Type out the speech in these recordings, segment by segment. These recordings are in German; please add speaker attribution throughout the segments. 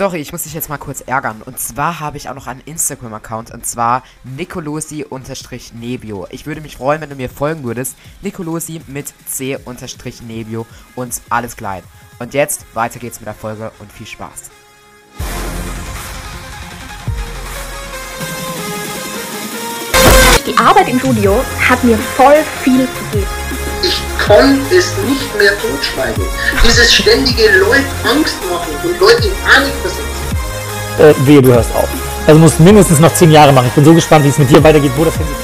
Speaker 1: Sorry, ich muss dich jetzt mal kurz ärgern. Und zwar habe ich auch noch einen Instagram-Account und zwar nicolosi-nebio. Ich würde mich freuen, wenn du mir folgen würdest. Nicolosi mit c-nebio und alles klein. Und jetzt weiter geht's mit der Folge und viel Spaß.
Speaker 2: Die Arbeit im Studio hat mir voll viel gegeben.
Speaker 3: Ich konnte es nicht mehr totschweigen. Dieses ständige Leute Angst machen und Leute in Panik versetzen.
Speaker 4: Äh, wehe, du hörst auf. Also musst mindestens noch zehn Jahre machen. Ich bin so gespannt, wie es mit dir weitergeht, wo das hingeht.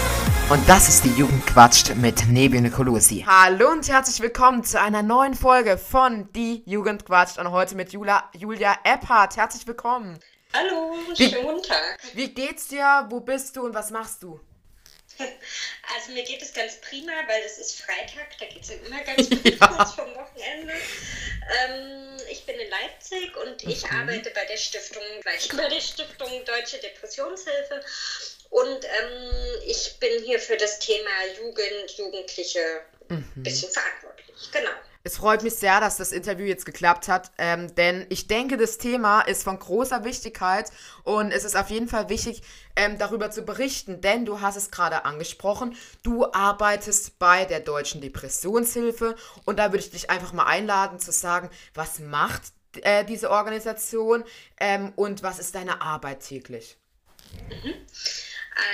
Speaker 1: Und das ist die Jugend quatscht mit Nebi Nicolosi. Hallo und herzlich willkommen zu einer neuen Folge von Die Jugend quatscht und heute mit Julia, Julia Epphardt. Herzlich willkommen.
Speaker 5: Hallo,
Speaker 1: Wie-
Speaker 5: schönen guten Tag.
Speaker 1: Wie geht's dir? Wo bist du und was machst du?
Speaker 5: Also mir geht es ganz prima, weil es ist Freitag, da geht es immer ganz gut
Speaker 1: Ja.
Speaker 5: vom Wochenende. Ähm, ich bin in Leipzig und ich
Speaker 1: Mhm.
Speaker 5: arbeite bei der Stiftung, bei der Stiftung Deutsche Depressionshilfe. Und ähm, ich bin hier für das Thema Jugend, Jugendliche ein
Speaker 1: Mhm.
Speaker 5: bisschen verantwortlich. Genau.
Speaker 1: Es freut mich sehr, dass das Interview jetzt geklappt hat, ähm, denn ich denke, das Thema ist von großer Wichtigkeit und es ist auf jeden Fall wichtig, ähm, darüber zu berichten, denn du hast es gerade angesprochen, du arbeitest bei der Deutschen Depressionshilfe und da würde ich dich einfach mal einladen zu sagen, was macht äh, diese Organisation ähm, und was ist deine Arbeit täglich?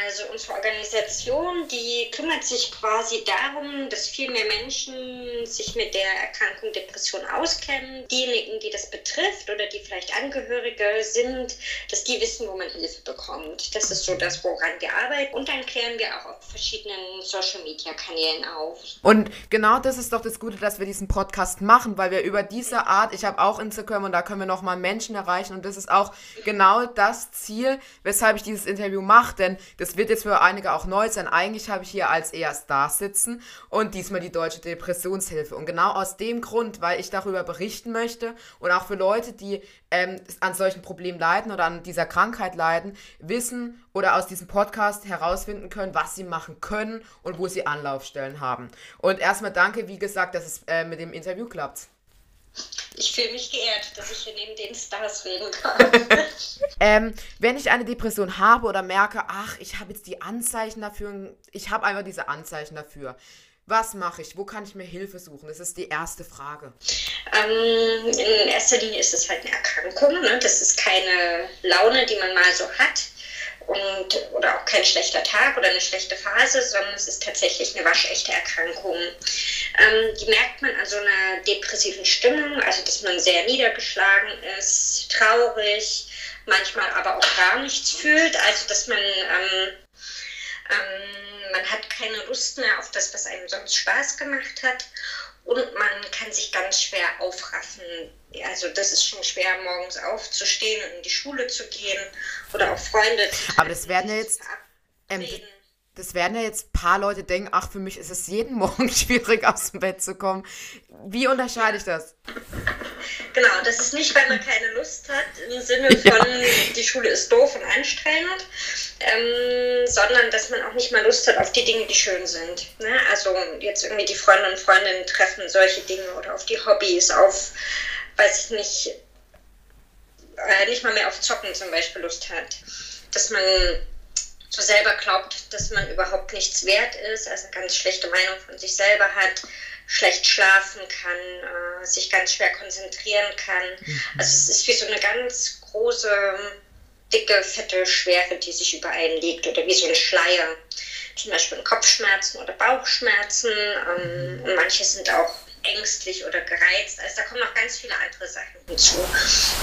Speaker 5: Also unsere Organisation, die kümmert sich quasi darum, dass viel mehr Menschen sich mit der Erkrankung Depression auskennen. Diejenigen, die das betrifft oder die vielleicht Angehörige sind, dass die wissen, wo man Hilfe bekommt. Das ist so das, woran wir arbeiten. Und dann klären wir auch auf verschiedenen Social-Media-Kanälen auf.
Speaker 1: Und genau das ist doch das Gute, dass wir diesen Podcast machen, weil wir über diese Art, ich habe auch Instagram und da können wir nochmal Menschen erreichen und das ist auch genau das Ziel, weshalb ich dieses Interview mache, denn das wird jetzt für einige auch neu sein. Eigentlich habe ich hier als eher Star sitzen und diesmal die Deutsche Depressionshilfe. Und genau aus dem Grund, weil ich darüber berichten möchte und auch für Leute, die ähm, an solchen Problemen leiden oder an dieser Krankheit leiden, wissen oder aus diesem Podcast herausfinden können, was sie machen können und wo sie Anlaufstellen haben. Und erstmal danke, wie gesagt, dass es äh, mit dem Interview klappt.
Speaker 5: Ich fühle mich geehrt, dass ich hier neben den Stars reden kann.
Speaker 1: Ähm, wenn ich eine Depression habe oder merke, ach, ich habe jetzt die Anzeichen dafür, ich habe einfach diese Anzeichen dafür. Was mache ich? Wo kann ich mir Hilfe suchen? Das ist die erste Frage.
Speaker 5: Ähm, in erster Linie ist es halt eine Erkrankung. Ne? Das ist keine Laune, die man mal so hat. Und, oder auch kein schlechter Tag oder eine schlechte Phase, sondern es ist tatsächlich eine waschechte Erkrankung. Ähm, die merkt man an so einer depressiven Stimmung, also dass man sehr niedergeschlagen ist, traurig, manchmal aber auch gar nichts fühlt, also dass man ähm, ähm, man hat keine Lust mehr auf das, was einem sonst Spaß gemacht hat. Und man kann sich ganz schwer aufraffen. Also das ist schon schwer, morgens aufzustehen und in die Schule zu gehen oder auch Freunde zu
Speaker 1: Aber das werden jetzt, ähm. Das werden ja jetzt ein paar Leute denken, ach, für mich ist es jeden Morgen schwierig, aus dem Bett zu kommen. Wie unterscheide ich das?
Speaker 5: Genau, das ist nicht, weil man keine Lust hat, im Sinne von, die Schule ist doof und anstrengend, ähm, sondern dass man auch nicht mal Lust hat auf die Dinge, die schön sind. Ne? Also jetzt irgendwie die Freunde und Freundinnen treffen solche Dinge oder auf die Hobbys, auf, weiß ich nicht, äh, nicht mal mehr auf Zocken zum Beispiel Lust hat. Dass man so selber glaubt, dass man überhaupt nichts wert ist, also eine ganz schlechte Meinung von sich selber hat, schlecht schlafen kann, äh, sich ganz schwer konzentrieren kann. Also es ist wie so eine ganz große, dicke, fette Schwere, die sich über einen legt oder wie so ein Schleier. Zum Beispiel Kopfschmerzen oder Bauchschmerzen ähm, und manche sind auch ängstlich oder gereizt. Also da kommen noch ganz viele andere Sachen hinzu.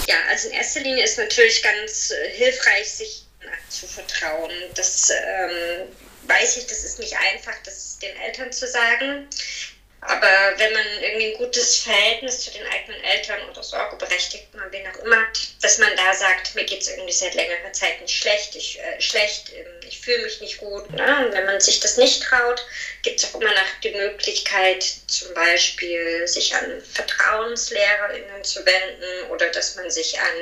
Speaker 5: Ja, also in erster Linie ist natürlich ganz äh, hilfreich, sich zu vertrauen. Das ähm, weiß ich, das ist nicht einfach, das den Eltern zu sagen. Aber wenn man irgendwie ein gutes Verhältnis zu den eigenen Eltern oder Sorgeberechtigten oder wen auch immer, dass man da sagt, mir geht es irgendwie seit längerer Zeit nicht schlecht, ich, äh, schlecht, ähm, ich fühle mich nicht gut. Ne? Und wenn man sich das nicht traut, gibt es auch immer noch die Möglichkeit, zum Beispiel sich an VertrauenslehrerInnen zu wenden oder dass man sich an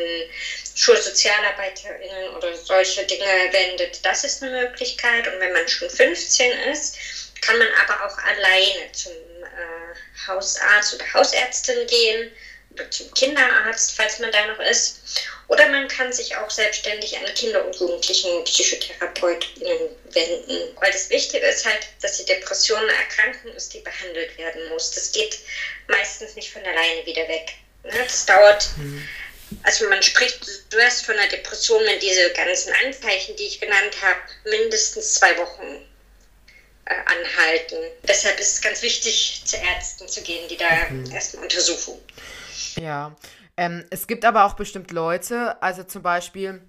Speaker 5: SchulsozialarbeiterInnen oder solche Dinge wendet. Das ist eine Möglichkeit. Und wenn man schon 15 ist, kann man aber auch alleine zum Hausarzt oder Hausärztin gehen, oder zum Kinderarzt, falls man da noch ist. Oder man kann sich auch selbstständig an Kinder- und Jugendlichen Psychotherapeutinnen wenden. Weil das Wichtige ist halt, dass die Depression eine Erkrankung ist, die behandelt werden muss. Das geht meistens nicht von alleine wieder weg. Ne? Das dauert, also man spricht zuerst von einer Depression, wenn diese ganzen Anzeichen, die ich genannt habe, mindestens zwei Wochen anhalten. Deshalb ist es ganz wichtig, zu Ärzten zu gehen, die da mhm. erstmal untersuchen.
Speaker 1: Ja, ähm, es gibt aber auch bestimmt Leute, also zum Beispiel,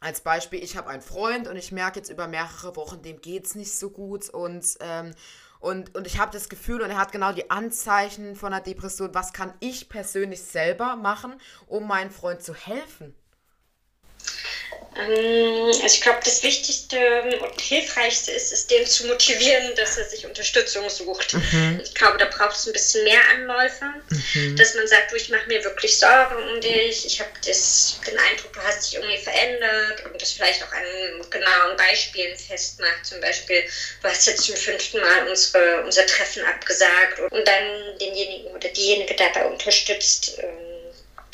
Speaker 1: als Beispiel, ich habe einen Freund und ich merke jetzt über mehrere Wochen, dem geht es nicht so gut und, ähm, und, und ich habe das Gefühl, und er hat genau die Anzeichen von einer Depression, was kann ich persönlich selber machen, um meinem Freund zu helfen?
Speaker 5: Ähm, also ich glaube, das Wichtigste und Hilfreichste ist, ist den zu motivieren, dass er sich Unterstützung sucht. Mhm. Ich glaube, da braucht es ein bisschen mehr Anläufe, mhm. dass man sagt, du, ich mache mir wirklich Sorgen um dich, ich habe den Eindruck, du hast dich irgendwie verändert und das vielleicht auch an genauen Beispielen festmacht. Zum Beispiel, du hast jetzt zum fünften Mal unsere, unser Treffen abgesagt und dann denjenigen oder diejenige dabei unterstützt, ähm,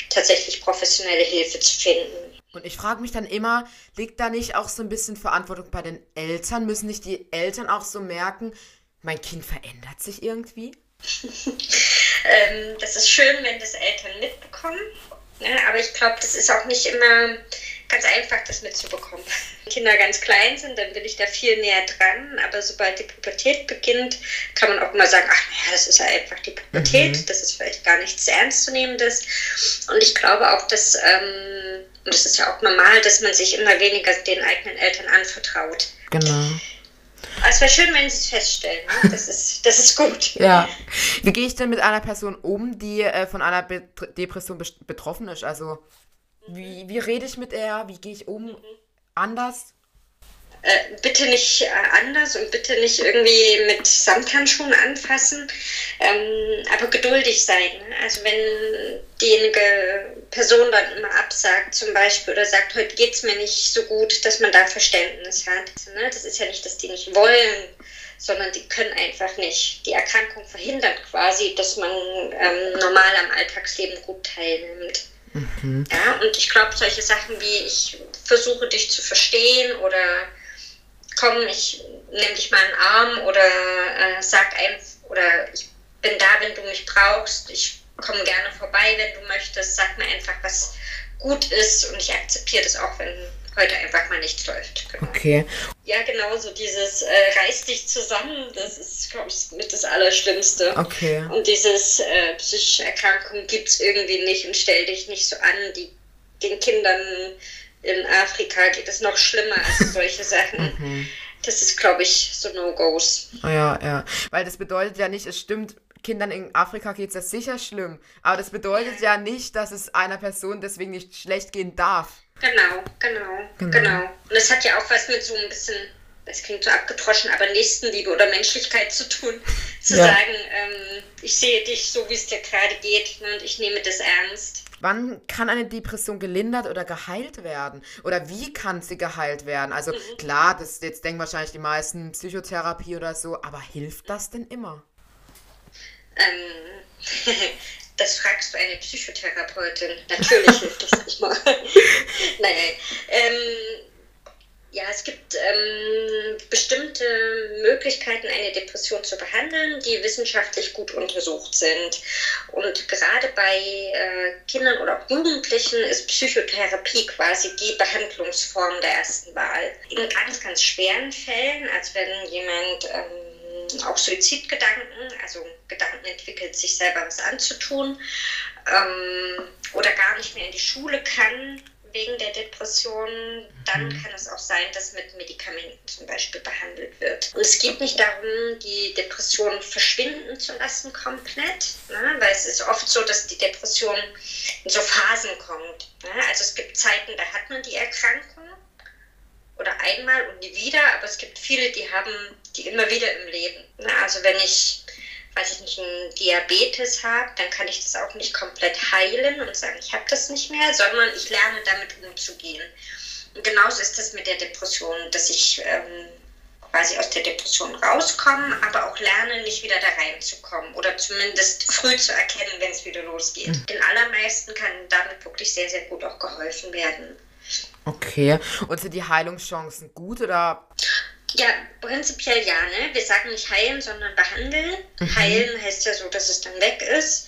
Speaker 5: tatsächlich professionelle Hilfe zu finden.
Speaker 1: Und ich frage mich dann immer, liegt da nicht auch so ein bisschen Verantwortung bei den Eltern? Müssen nicht die Eltern auch so merken, mein Kind verändert sich irgendwie?
Speaker 5: ähm, das ist schön, wenn das Eltern mitbekommen. Ne? Aber ich glaube, das ist auch nicht immer ganz einfach, das mitzubekommen. Wenn Kinder ganz klein sind, dann bin ich da viel näher dran, aber sobald die Pubertät beginnt, kann man auch mal sagen, ach naja, das ist ja einfach die Pubertät, mhm. das ist vielleicht gar nichts Ernstzunehmendes. Und ich glaube auch, dass, ähm, und es ist ja auch normal, dass man sich immer weniger den eigenen Eltern anvertraut.
Speaker 1: Genau.
Speaker 5: Es wäre schön, wenn Sie es feststellen. Ne? Das, ist, das ist gut.
Speaker 1: ja. Wie gehe ich denn mit einer Person um, die äh, von einer Be Depression betroffen ist? Also wie, wie rede ich mit er? Wie gehe ich um? Anders?
Speaker 5: Äh, bitte nicht äh, anders und bitte nicht irgendwie mit Samthandschuhen anfassen, ähm, aber geduldig sein. Ne? Also wenn diejenige Person dann immer absagt zum Beispiel oder sagt, heute geht es mir nicht so gut, dass man da Verständnis hat. Ne? Das ist ja nicht, dass die nicht wollen, sondern die können einfach nicht. Die Erkrankung verhindert quasi, dass man ähm, normal am Alltagsleben gut teilnimmt. Mhm. Ja, und ich glaube, solche Sachen wie ich versuche dich zu verstehen oder komm, ich nehme dich mal in den Arm oder äh, sag ein oder ich bin da, wenn du mich brauchst, ich komme gerne vorbei, wenn du möchtest, sag mir einfach, was gut ist und ich akzeptiere das auch, wenn heute einfach mal nichts läuft.
Speaker 1: Genau. Okay.
Speaker 5: Ja, genau, so dieses äh, reiß dich zusammen, das ist, glaube ich, mit das Allerschlimmste.
Speaker 1: Okay.
Speaker 5: Und dieses äh, psychische Erkrankung gibt es irgendwie nicht und stell dich nicht so an. Die, den Kindern in Afrika geht es noch schlimmer als solche Sachen. mhm. Das ist, glaube ich, so No-Gos.
Speaker 1: Ja, ja. Weil das bedeutet ja nicht, es stimmt, Kindern in Afrika geht es ja sicher schlimm. Aber das bedeutet ja nicht, dass es einer Person deswegen nicht schlecht gehen darf.
Speaker 5: Genau, genau, genau, genau. Und es hat ja auch was mit so ein bisschen, das klingt so abgedroschen, aber Nächstenliebe oder Menschlichkeit zu tun. Zu ja. sagen, ähm, ich sehe dich so, wie es dir gerade geht ne, und ich nehme das ernst.
Speaker 1: Wann kann eine Depression gelindert oder geheilt werden? Oder wie kann sie geheilt werden? Also mhm. klar, das jetzt denken wahrscheinlich die meisten Psychotherapie oder so, aber hilft das denn immer?
Speaker 5: Ähm, Das fragst du eine Psychotherapeutin. Natürlich hilft das nicht mal. nein. Ähm, ja, es gibt ähm, bestimmte Möglichkeiten, eine Depression zu behandeln, die wissenschaftlich gut untersucht sind. Und gerade bei äh, Kindern oder auch Jugendlichen ist Psychotherapie quasi die Behandlungsform der ersten Wahl. In ganz, ganz schweren Fällen, als wenn jemand ähm, auch Suizidgedanken, also Gedanken entwickelt, sich selber was anzutun ähm, oder gar nicht mehr in die Schule kann wegen der Depression, dann mhm. kann es auch sein, dass mit Medikamenten zum Beispiel behandelt wird. Und es geht nicht darum, die Depression verschwinden zu lassen komplett, ne? weil es ist oft so, dass die Depression in so Phasen kommt. Ne? Also es gibt Zeiten, da hat man die Erkrankung oder einmal und nie wieder, aber es gibt viele, die haben die immer wieder im Leben. Also wenn ich, weiß ich nicht, einen Diabetes habe, dann kann ich das auch nicht komplett heilen und sagen, ich habe das nicht mehr, sondern ich lerne damit umzugehen. Und genauso ist das mit der Depression, dass ich ähm, quasi aus der Depression rauskommen, aber auch lernen, nicht wieder da reinzukommen oder zumindest früh zu erkennen, wenn es wieder losgeht. Mhm. Den allermeisten kann damit wirklich sehr, sehr gut auch geholfen werden.
Speaker 1: Okay. Und sind die Heilungschancen gut oder?
Speaker 5: Ja, prinzipiell ja. Ne? Wir sagen nicht heilen, sondern behandeln. Mhm. Heilen heißt ja so, dass es dann weg ist.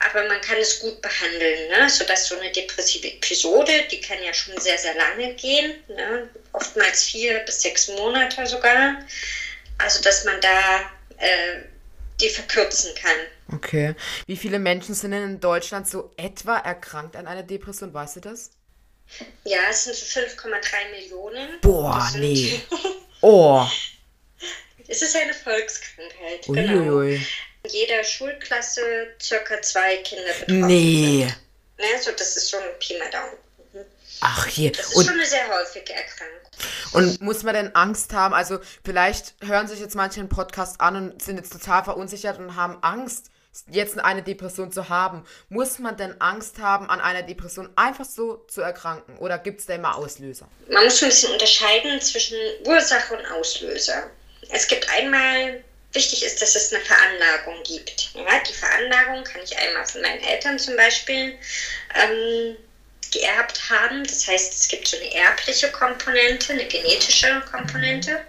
Speaker 5: Aber man kann es gut behandeln, ne? sodass so eine depressive Episode, die kann ja schon sehr, sehr lange gehen, ne? oftmals vier bis sechs Monate sogar. Also, dass man da äh, die verkürzen kann.
Speaker 1: Okay. Wie viele Menschen sind denn in Deutschland so etwa erkrankt an einer Depression? Weißt du das?
Speaker 5: Ja, es sind so 5,3 Millionen.
Speaker 1: Boah, nee. oh.
Speaker 5: Es ist eine Volkskrankheit. Uiuiui. Genau. In jeder Schulklasse circa zwei Kinder betroffen
Speaker 1: Nee.
Speaker 5: Sind. Ne, so das ist schon ein Pi mal Daumen. Mhm.
Speaker 1: Ach hier.
Speaker 5: Das ist Und, schon eine sehr häufige Erkrankung.
Speaker 1: Und muss man denn Angst haben? Also vielleicht hören sich jetzt manche einen Podcast an und sind jetzt total verunsichert und haben Angst jetzt eine Depression zu haben, muss man denn Angst haben, an einer Depression einfach so zu erkranken? Oder gibt es da immer Auslöser?
Speaker 5: Man muss ein bisschen unterscheiden zwischen Ursache und Auslöser. Es gibt einmal, wichtig ist, dass es eine Veranlagung gibt. Ja, die Veranlagung kann ich einmal von meinen Eltern zum Beispiel ähm, geerbt haben. Das heißt, es gibt so eine erbliche Komponente, eine genetische Komponente.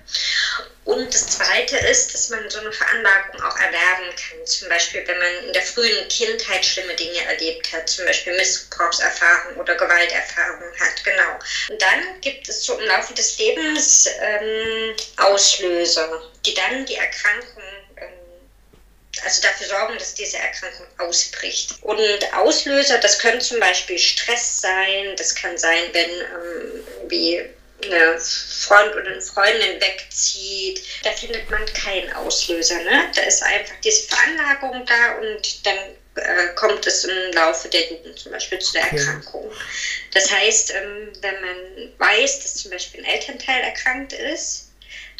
Speaker 5: Und das Zweite ist, dass man so eine Veranlagung auch erwerben kann. Zum Beispiel, wenn man in der frühen Kindheit schlimme Dinge erlebt hat, zum Beispiel Missbrauchserfahrung oder Gewalterfahrung hat. Genau. Und dann gibt es so im Laufe des Lebens ähm, Auslöser, die dann die Erkrankung also dafür sorgen, dass diese Erkrankung ausbricht. Und Auslöser, das können zum Beispiel Stress sein, das kann sein, wenn ähm, wie eine Freund oder eine Freundin wegzieht, da findet man keinen Auslöser. Ne? Da ist einfach diese Veranlagung da und dann äh, kommt es im Laufe der Jugend zum Beispiel zu der Erkrankung. Das heißt, ähm, wenn man weiß, dass zum Beispiel ein Elternteil erkrankt ist,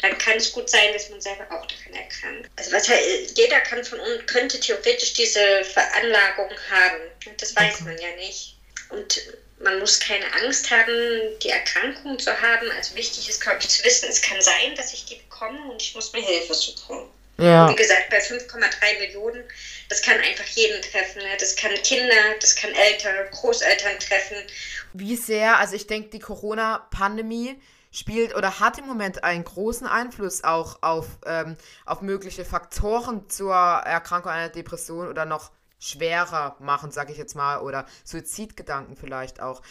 Speaker 5: dann kann es gut sein, dass man selber auch daran erkrankt. Also was jeder kann von uns, könnte theoretisch diese Veranlagung haben. Das weiß man ja nicht. Und man muss keine Angst haben, die Erkrankung zu haben. Also wichtig ist, glaube ich, zu wissen, es kann sein, dass ich die bekomme und ich muss mir Hilfe suchen. Ja. wie gesagt, bei 5,3 Millionen, das kann einfach jeden treffen. Ne? Das kann Kinder, das kann Eltern, Großeltern treffen.
Speaker 1: Wie sehr, also ich denke, die Corona-Pandemie spielt oder hat im Moment einen großen Einfluss auch auf, ähm, auf mögliche Faktoren zur Erkrankung einer Depression oder noch schwerer machen, sage ich jetzt mal, oder Suizidgedanken vielleicht auch.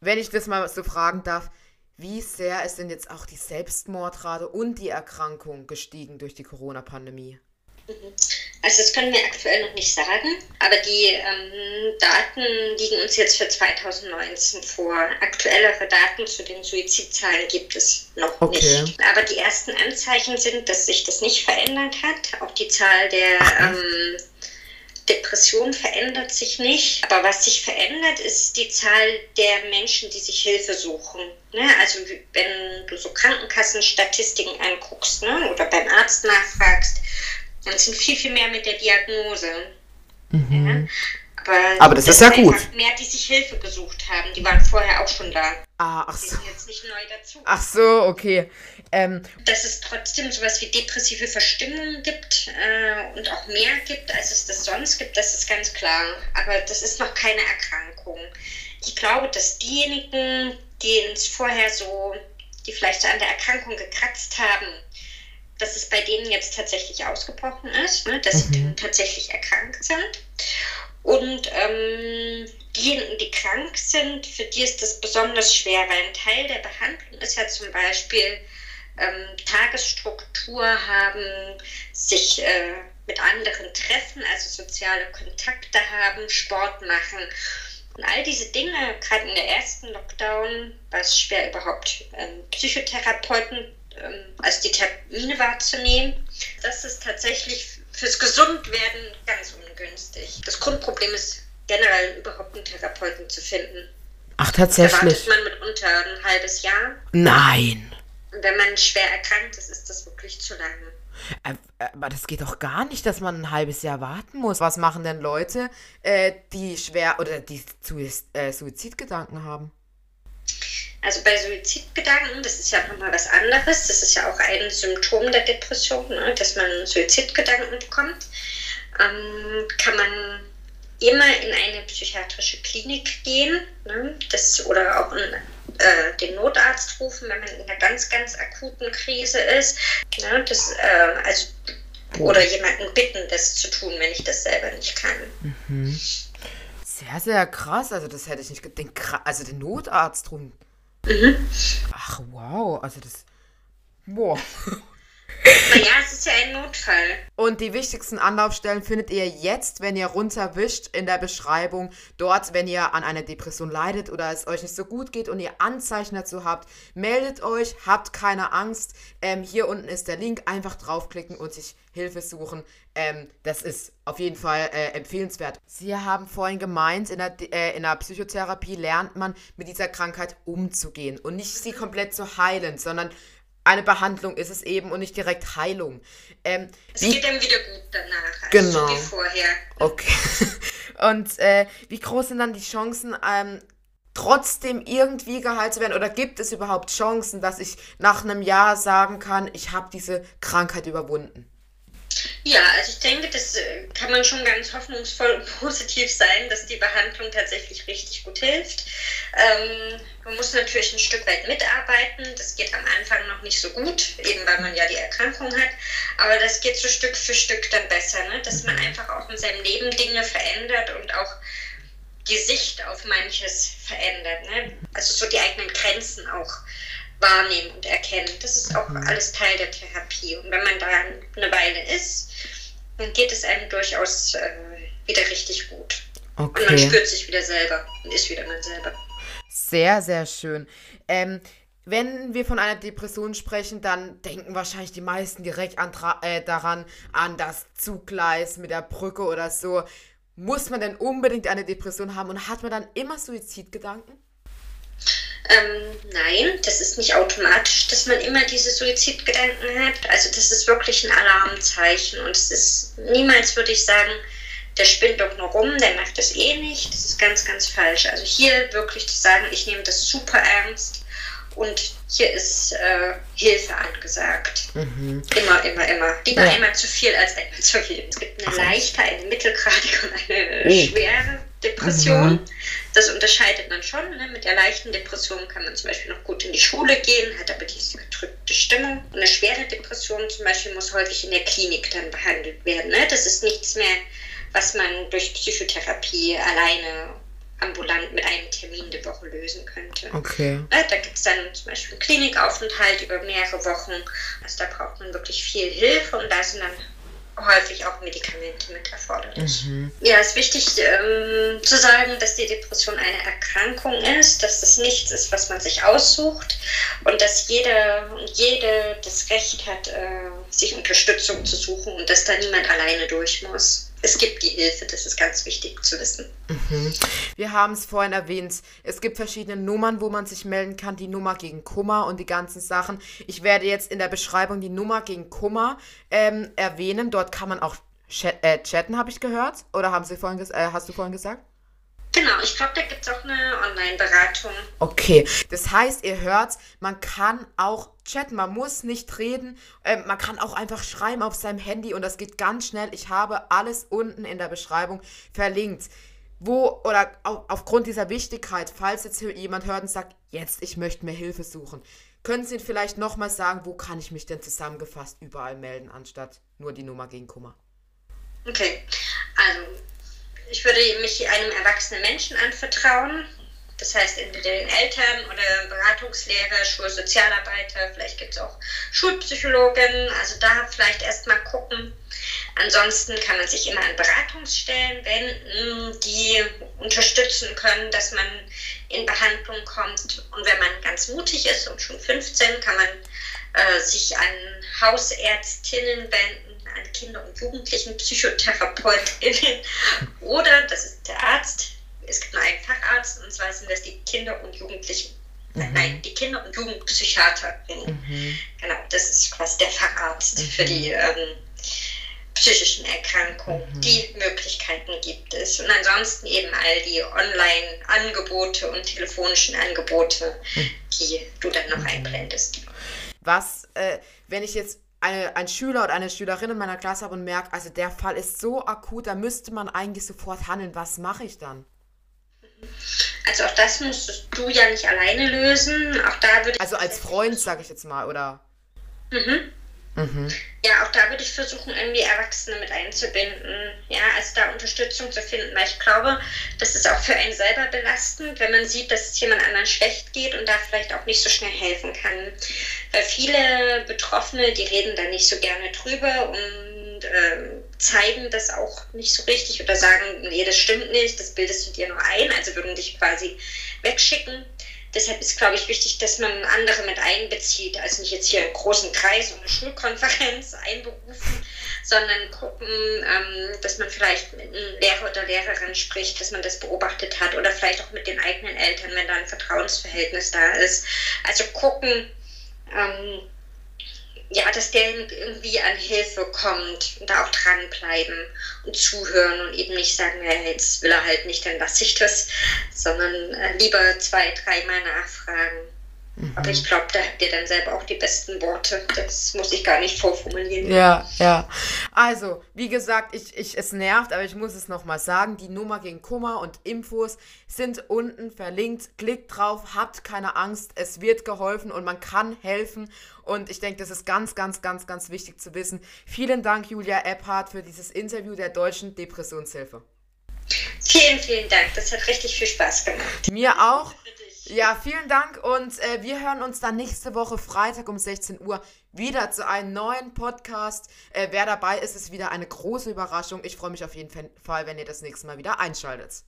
Speaker 1: Wenn ich das mal so fragen darf, wie sehr ist denn jetzt auch die Selbstmordrate und die Erkrankung gestiegen durch die Corona-Pandemie?
Speaker 5: Also das können wir aktuell noch nicht sagen, aber die ähm, Daten liegen uns jetzt für 2019 vor. Aktuellere Daten zu den Suizidzahlen gibt es noch okay. nicht. Aber die ersten Anzeichen sind, dass sich das nicht verändert hat. Auch die Zahl der ähm, Depression verändert sich nicht. Aber was sich verändert, ist die Zahl der Menschen, die sich Hilfe suchen. Ne? Also wenn du so Krankenkassenstatistiken anguckst ne? oder beim Arzt nachfragst, dann sind viel, viel mehr mit der Diagnose. Mhm. Ja? Aber,
Speaker 1: Aber das, das ist ja gut.
Speaker 5: Mehr, die sich Hilfe gesucht haben, die waren vorher auch schon da.
Speaker 1: Ah, ach
Speaker 5: so. Die sind jetzt nicht neu dazu.
Speaker 1: Ach so, okay. Ähm,
Speaker 5: Dass es trotzdem sowas wie depressive Verstimmungen gibt äh, und auch mehr gibt, als es das sonst gibt, das ist ganz klar. Aber das ist noch keine Erkrankung. Ich glaube, dass diejenigen, die uns vorher so, die vielleicht so an der Erkrankung gekratzt haben, dass es bei denen jetzt tatsächlich ausgebrochen ist, ne, dass mhm. sie tatsächlich erkrankt sind. Und ähm, diejenigen, die krank sind, für die ist das besonders schwer, weil ein Teil der Behandlung ist ja zum Beispiel ähm, Tagesstruktur haben, sich äh, mit anderen treffen, also soziale Kontakte haben, Sport machen. Und all diese Dinge, gerade in der ersten Lockdown, war es schwer überhaupt ähm, Psychotherapeuten als die Termine wahrzunehmen. Das ist tatsächlich fürs Gesundwerden ganz ungünstig. Das Grundproblem ist generell überhaupt einen Therapeuten zu finden.
Speaker 1: Ach, tatsächlich.
Speaker 5: Da wartet man mitunter ein halbes Jahr.
Speaker 1: Nein.
Speaker 5: Und wenn man schwer erkrankt ist, ist das wirklich zu lange.
Speaker 1: Äh, aber das geht doch gar nicht, dass man ein halbes Jahr warten muss. Was machen denn Leute, äh, die schwer oder die äh, Suizidgedanken haben?
Speaker 5: Also bei Suizidgedanken, das ist ja nochmal was anderes. Das ist ja auch ein Symptom der Depression, ne? dass man Suizidgedanken bekommt. Ähm, kann man immer in eine psychiatrische Klinik gehen ne? das, oder auch in, äh, den Notarzt rufen, wenn man in einer ganz, ganz akuten Krise ist. Ne? Das, äh, also, oder jemanden bitten, das zu tun, wenn ich das selber nicht kann.
Speaker 1: Mhm. Sehr, sehr krass. Also das hätte ich nicht gedacht. Also den Notarzt rum. Mhm. Ach, wow. Also das. Boah.
Speaker 5: Naja, es ist ja ein Notfall.
Speaker 1: Und die wichtigsten Anlaufstellen findet ihr jetzt, wenn ihr runterwischt, in der Beschreibung. Dort, wenn ihr an einer Depression leidet oder es euch nicht so gut geht und ihr Anzeichen dazu habt, meldet euch, habt keine Angst. Ähm, hier unten ist der Link. Einfach draufklicken und sich Hilfe suchen. Ähm, das ist auf jeden Fall äh, empfehlenswert. Sie haben vorhin gemeint, in der, äh, in der Psychotherapie lernt man mit dieser Krankheit umzugehen und nicht sie komplett zu heilen, sondern eine Behandlung ist es eben und nicht direkt Heilung. Ähm,
Speaker 5: es wie, geht dann wieder gut danach,
Speaker 1: also genau.
Speaker 5: so wie vorher.
Speaker 1: Okay. Und äh, wie groß sind dann die Chancen, ähm, trotzdem irgendwie geheilt zu werden? Oder gibt es überhaupt Chancen, dass ich nach einem Jahr sagen kann, ich habe diese Krankheit überwunden?
Speaker 5: Ja, also ich denke, das äh, kann man schon ganz hoffnungsvoll und positiv sein, dass die Behandlung tatsächlich richtig gut hilft. Ähm, man muss natürlich ein Stück weit mitarbeiten. Das geht am Anfang noch nicht so gut, eben weil man ja die Erkrankung hat. Aber das geht so Stück für Stück dann besser, ne? dass man mhm. einfach auch in seinem Leben Dinge verändert und auch die Sicht auf manches verändert. Ne? Also so die eigenen Grenzen auch wahrnehmen und erkennen. Das ist auch mhm. alles Teil der Therapie. Und wenn man da eine Weile ist, dann geht es einem durchaus äh, wieder richtig gut. Okay. Und man spürt sich wieder selber und ist wieder man selber.
Speaker 1: Sehr, sehr schön. Ähm, wenn wir von einer Depression sprechen, dann denken wahrscheinlich die meisten direkt an, äh, daran, an das Zuggleis mit der Brücke oder so. Muss man denn unbedingt eine Depression haben und hat man dann immer Suizidgedanken?
Speaker 5: Ähm, nein, das ist nicht automatisch, dass man immer diese Suizidgedanken hat. Also das ist wirklich ein Alarmzeichen und es ist niemals, würde ich sagen, der spinnt doch nur rum, der macht das eh nicht. Das ist ganz, ganz falsch. Also hier wirklich zu sagen, ich nehme das super ernst und hier ist äh, Hilfe angesagt. Mhm. Immer, immer, immer. Lieber ja. einmal zu viel als einmal zu viel. Es gibt eine leichte, eine mittelgradige und eine oh. schwere Depression. Mhm. Das unterscheidet man schon. Ne? Mit der leichten Depression kann man zum Beispiel noch gut in die Schule gehen, hat aber diese gedrückte Stimmung. Und eine schwere Depression zum Beispiel muss häufig in der Klinik dann behandelt werden. Ne? Das ist nichts mehr, was man durch Psychotherapie alleine ambulant mit einem Termin die Woche lösen könnte.
Speaker 1: Okay.
Speaker 5: Ne? Da gibt es dann zum Beispiel einen Klinikaufenthalt über mehrere Wochen. Also da braucht man wirklich viel Hilfe und da sind dann häufig auch Medikamente mit erforderlich. Mhm. Ja, es ist wichtig ähm, zu sagen, dass die Depression eine Erkrankung ist, dass das nichts ist, was man sich aussucht und dass jeder und jede das Recht hat, äh, sich Unterstützung zu suchen und dass da niemand alleine durch muss es gibt die Hilfe, das ist ganz wichtig zu wissen.
Speaker 1: Mhm. Wir haben es vorhin erwähnt, es gibt verschiedene Nummern, wo man sich melden kann, die Nummer gegen Kummer und die ganzen Sachen. Ich werde jetzt in der Beschreibung die Nummer gegen Kummer ähm, erwähnen. Dort kann man auch äh, chatten, habe ich gehört. Oder haben Sie vorhin äh, hast du vorhin gesagt?
Speaker 5: Genau, ich glaube, da gibt es auch eine Online-Beratung.
Speaker 1: Okay, das heißt, ihr hört, man kann auch chatten, man muss nicht reden, äh, man kann auch einfach schreiben auf seinem Handy und das geht ganz schnell. Ich habe alles unten in der Beschreibung verlinkt. Wo oder auf, aufgrund dieser Wichtigkeit, falls jetzt jemand hört und sagt, jetzt, ich möchte mir Hilfe suchen, können Sie vielleicht nochmal sagen, wo kann ich mich denn zusammengefasst überall melden, anstatt nur die Nummer gegen Kummer?
Speaker 5: Okay, also ich würde mich einem erwachsenen Menschen anvertrauen. Das heißt, entweder den Eltern oder Beratungslehrer, Schulsozialarbeiter, vielleicht gibt es auch Schulpsychologen. Also da vielleicht erstmal gucken. Ansonsten kann man sich immer an Beratungsstellen wenden, die unterstützen können, dass man in Behandlung kommt. Und wenn man ganz mutig ist und schon 15, kann man äh, sich an Hausärztinnen wenden an Kinder- und Jugendlichen PsychotherapeutInnen oder, das ist der Arzt, es gibt nur einen Facharzt und zwar sind das die Kinder- und Jugendlichen. Mhm. Nein, die Kinder- und Jugendpsychiaterinnen. Mhm. Genau, das ist quasi der Facharzt mhm. für die ähm, psychischen Erkrankung. Mhm. Die Möglichkeiten gibt es. Und ansonsten eben all die Online-Angebote und telefonischen Angebote, mhm. die du dann noch einblendest.
Speaker 1: Was, äh, wenn ich jetzt eine, ein Schüler oder eine Schülerin in meiner Klasse habe und merke, also der Fall ist so akut, da müsste man eigentlich sofort handeln. Was mache ich dann?
Speaker 5: Also auch das musst du ja nicht alleine lösen. Auch da würde
Speaker 1: Also als Freund, sage ich jetzt mal, oder?
Speaker 5: Mhm. Mhm. Ja, auch da würde ich versuchen, irgendwie Erwachsene mit einzubinden. Ja, also da Unterstützung zu finden, weil ich glaube, das ist auch für einen selber belastend, wenn man sieht, dass es jemand anderen schlecht geht und da vielleicht auch nicht so schnell helfen kann. Weil viele Betroffene, die reden da nicht so gerne drüber und äh, zeigen das auch nicht so richtig oder sagen, nee, das stimmt nicht, das bildest du dir nur ein, also würden dich quasi wegschicken. Deshalb ist, glaube ich, wichtig, dass man andere mit einbezieht, also nicht jetzt hier einen großen Kreis und eine Schulkonferenz einberufen, sondern gucken, ähm, dass man vielleicht mit einem Lehrer oder Lehrerin spricht, dass man das beobachtet hat oder vielleicht auch mit den eigenen Eltern, wenn da ein Vertrauensverhältnis da ist. Also gucken, ähm, ja, dass der irgendwie an Hilfe kommt und da auch dranbleiben und zuhören und eben nicht sagen, ja, jetzt will er halt nicht, dann lasse ich das, sondern äh, lieber zwei, dreimal nachfragen. Mhm. Aber ich glaube, da habt ihr dann selber auch die besten Worte. Das muss ich gar nicht vorformulieren.
Speaker 1: Ja, ja. Also, wie gesagt, ich, ich, es nervt, aber ich muss es nochmal sagen. Die Nummer gegen Kummer und Infos sind unten verlinkt. Klickt drauf, habt keine Angst. Es wird geholfen und man kann helfen. Und ich denke, das ist ganz, ganz, ganz, ganz wichtig zu wissen. Vielen Dank, Julia Epphardt, für dieses Interview der Deutschen Depressionshilfe.
Speaker 5: Vielen, vielen Dank. Das hat richtig viel Spaß gemacht.
Speaker 1: Mir auch. Ja, vielen Dank und äh, wir hören uns dann nächste Woche Freitag um 16 Uhr wieder zu einem neuen Podcast. Äh, wer dabei ist, ist wieder eine große Überraschung. Ich freue mich auf jeden Fall, wenn ihr das nächste Mal wieder einschaltet.